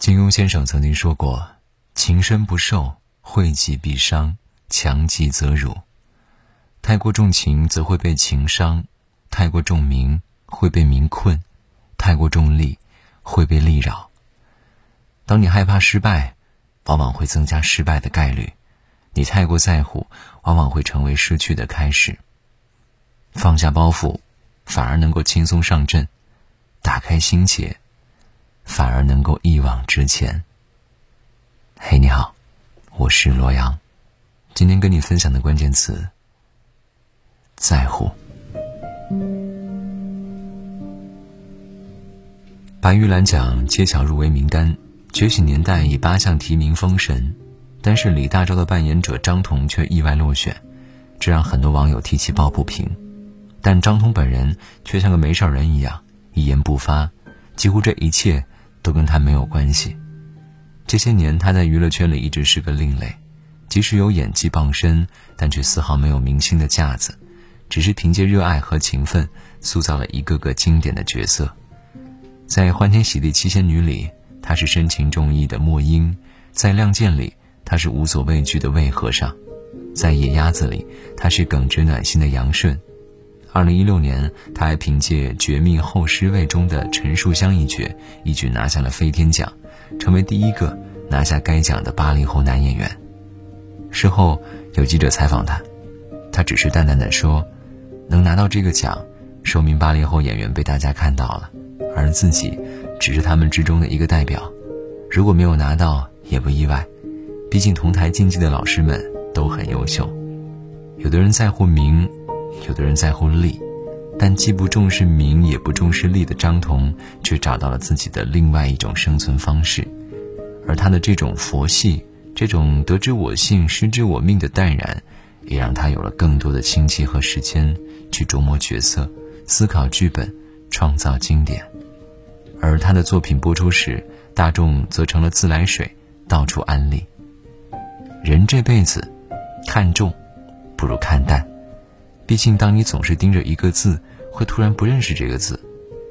金庸先生曾经说过：“情深不寿，惠己必伤，强极则辱。太过重情，则会被情伤；太过重名，会被名困；太过重利，会被利扰。当你害怕失败，往往会增加失败的概率；你太过在乎，往往会成为失去的开始。放下包袱，反而能够轻松上阵；打开心结。”而能够一往直前。嘿，你好，我是罗阳，今天跟你分享的关键词：在乎。白玉兰奖揭晓入围名单，《觉醒年代》以八项提名封神，但是李大钊的扮演者张彤却意外落选，这让很多网友提起抱不平。但张彤本人却像个没事人一样，一言不发，几乎这一切。都跟他没有关系。这些年，他在娱乐圈里一直是个另类，即使有演技傍身，但却丝毫没有明星的架子，只是凭借热爱和勤奋，塑造了一个个经典的角色。在《欢天喜地七仙女》里，他是深情重义的莫英；在《亮剑》里，他是无所畏惧的魏和尚；在《野鸭子》里，他是耿直暖心的杨顺。二零一六年，他还凭借《绝命后尸位》中的陈树香一角，一举拿下了飞天奖，成为第一个拿下该奖的八零后男演员。事后有记者采访他，他只是淡淡的说：“能拿到这个奖，说明八零后演员被大家看到了，而自己只是他们之中的一个代表。如果没有拿到，也不意外，毕竟同台竞技的老师们都很优秀。有的人在乎名。”有的人在乎利，但既不重视名也不重视利的张彤，却找到了自己的另外一种生存方式。而他的这种佛系，这种得之我幸失之我命的淡然，也让他有了更多的清气和时间去琢磨角色、思考剧本、创造经典。而他的作品播出时，大众则成了自来水，到处安利。人这辈子，看重不如看淡。毕竟，当你总是盯着一个字，会突然不认识这个字；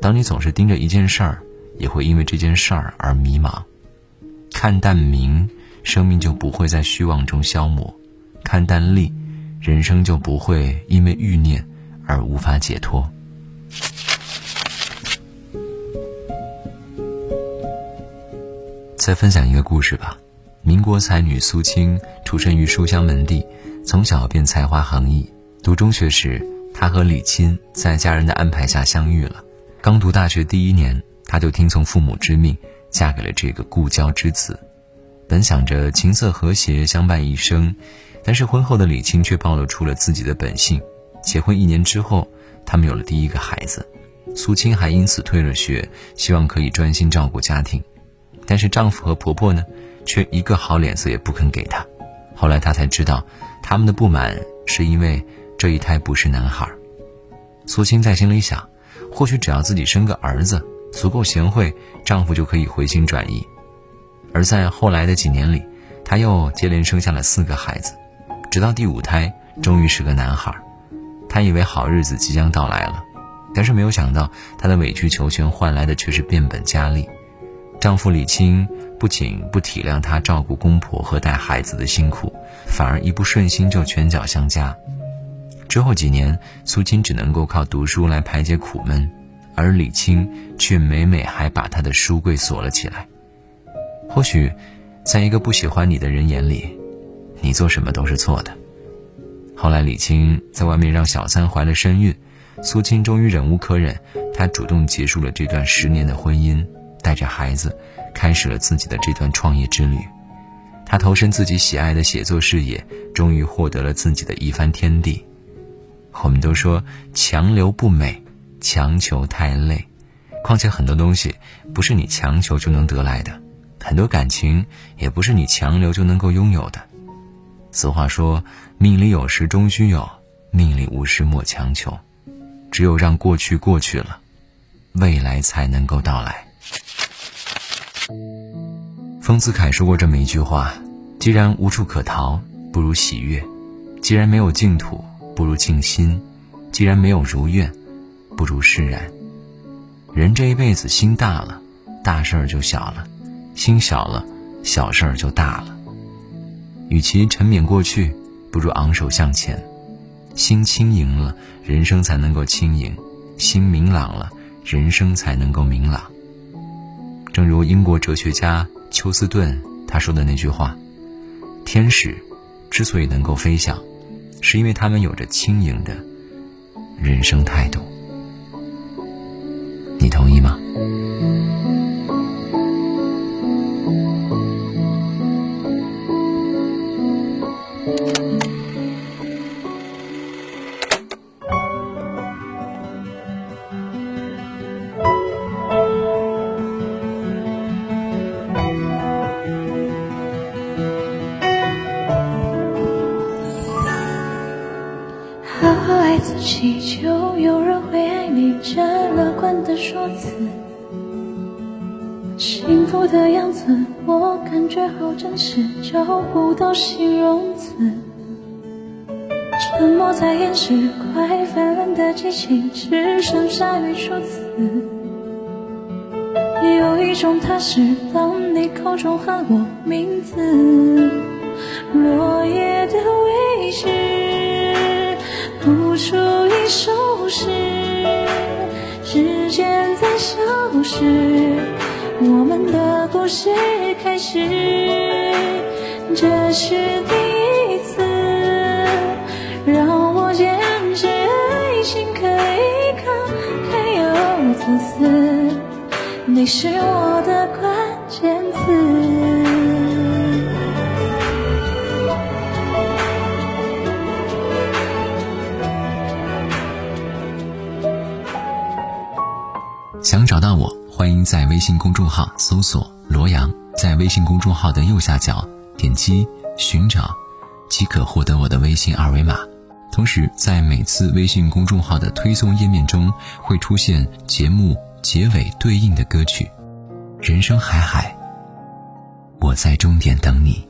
当你总是盯着一件事儿，也会因为这件事儿而迷茫。看淡名，生命就不会在虚妄中消磨；看淡利，人生就不会因为欲念而无法解脱。再分享一个故事吧。民国才女苏青出身于书香门第，从小便才华横溢。读中学时，她和李钦在家人的安排下相遇了。刚读大学第一年，她就听从父母之命，嫁给了这个故交之子。本想着琴瑟和谐相伴一生，但是婚后的李钦却暴露出了自己的本性。结婚一年之后，他们有了第一个孩子，苏青还因此退了学，希望可以专心照顾家庭。但是丈夫和婆婆呢，却一个好脸色也不肯给她。后来她才知道，他们的不满是因为。这一胎不是男孩，苏青在心里想，或许只要自己生个儿子，足够贤惠，丈夫就可以回心转意。而在后来的几年里，她又接连生下了四个孩子，直到第五胎终于是个男孩，她以为好日子即将到来了，但是没有想到，她的委曲求全换来的却是变本加厉。丈夫李青不仅不体谅她照顾公婆和带孩子的辛苦，反而一不顺心就拳脚相加。之后几年，苏青只能够靠读书来排解苦闷，而李青却每每还把他的书柜锁了起来。或许，在一个不喜欢你的人眼里，你做什么都是错的。后来，李青在外面让小三怀了身孕，苏青终于忍无可忍，她主动结束了这段十年的婚姻，带着孩子，开始了自己的这段创业之旅。她投身自己喜爱的写作事业，终于获得了自己的一番天地。我们都说强留不美，强求太累。况且很多东西不是你强求就能得来的，很多感情也不是你强留就能够拥有的。俗话说：“命里有时终须有，命里无时莫强求。”只有让过去过去了，未来才能够到来。丰子恺说过这么一句话：“既然无处可逃，不如喜悦；既然没有净土。”不如静心，既然没有如愿，不如释然。人这一辈子心大了，大事儿就小了；心小了，小事儿就大了。与其沉湎过去，不如昂首向前。心轻盈了，人生才能够轻盈；心明朗了，人生才能够明朗。正如英国哲学家休斯顿他说的那句话：“天使之所以能够飞翔，是因为他们有着轻盈的人生态度。”你同意吗？爱自己就有人会爱你，这乐观的说辞，幸福的样子，我感觉好真实，找不到形容词。沉默在掩饰快泛滥的激情，只剩下语数词。有一种踏实，当你口中喊我名字，是，我们的故事开始。这是第一次，让我坚持爱情可以慷慨又自私。你是我的关键词。想找到我，欢迎在微信公众号搜索“罗阳”，在微信公众号的右下角点击“寻找”，即可获得我的微信二维码。同时，在每次微信公众号的推送页面中，会出现节目结尾对应的歌曲。人生海海，我在终点等你。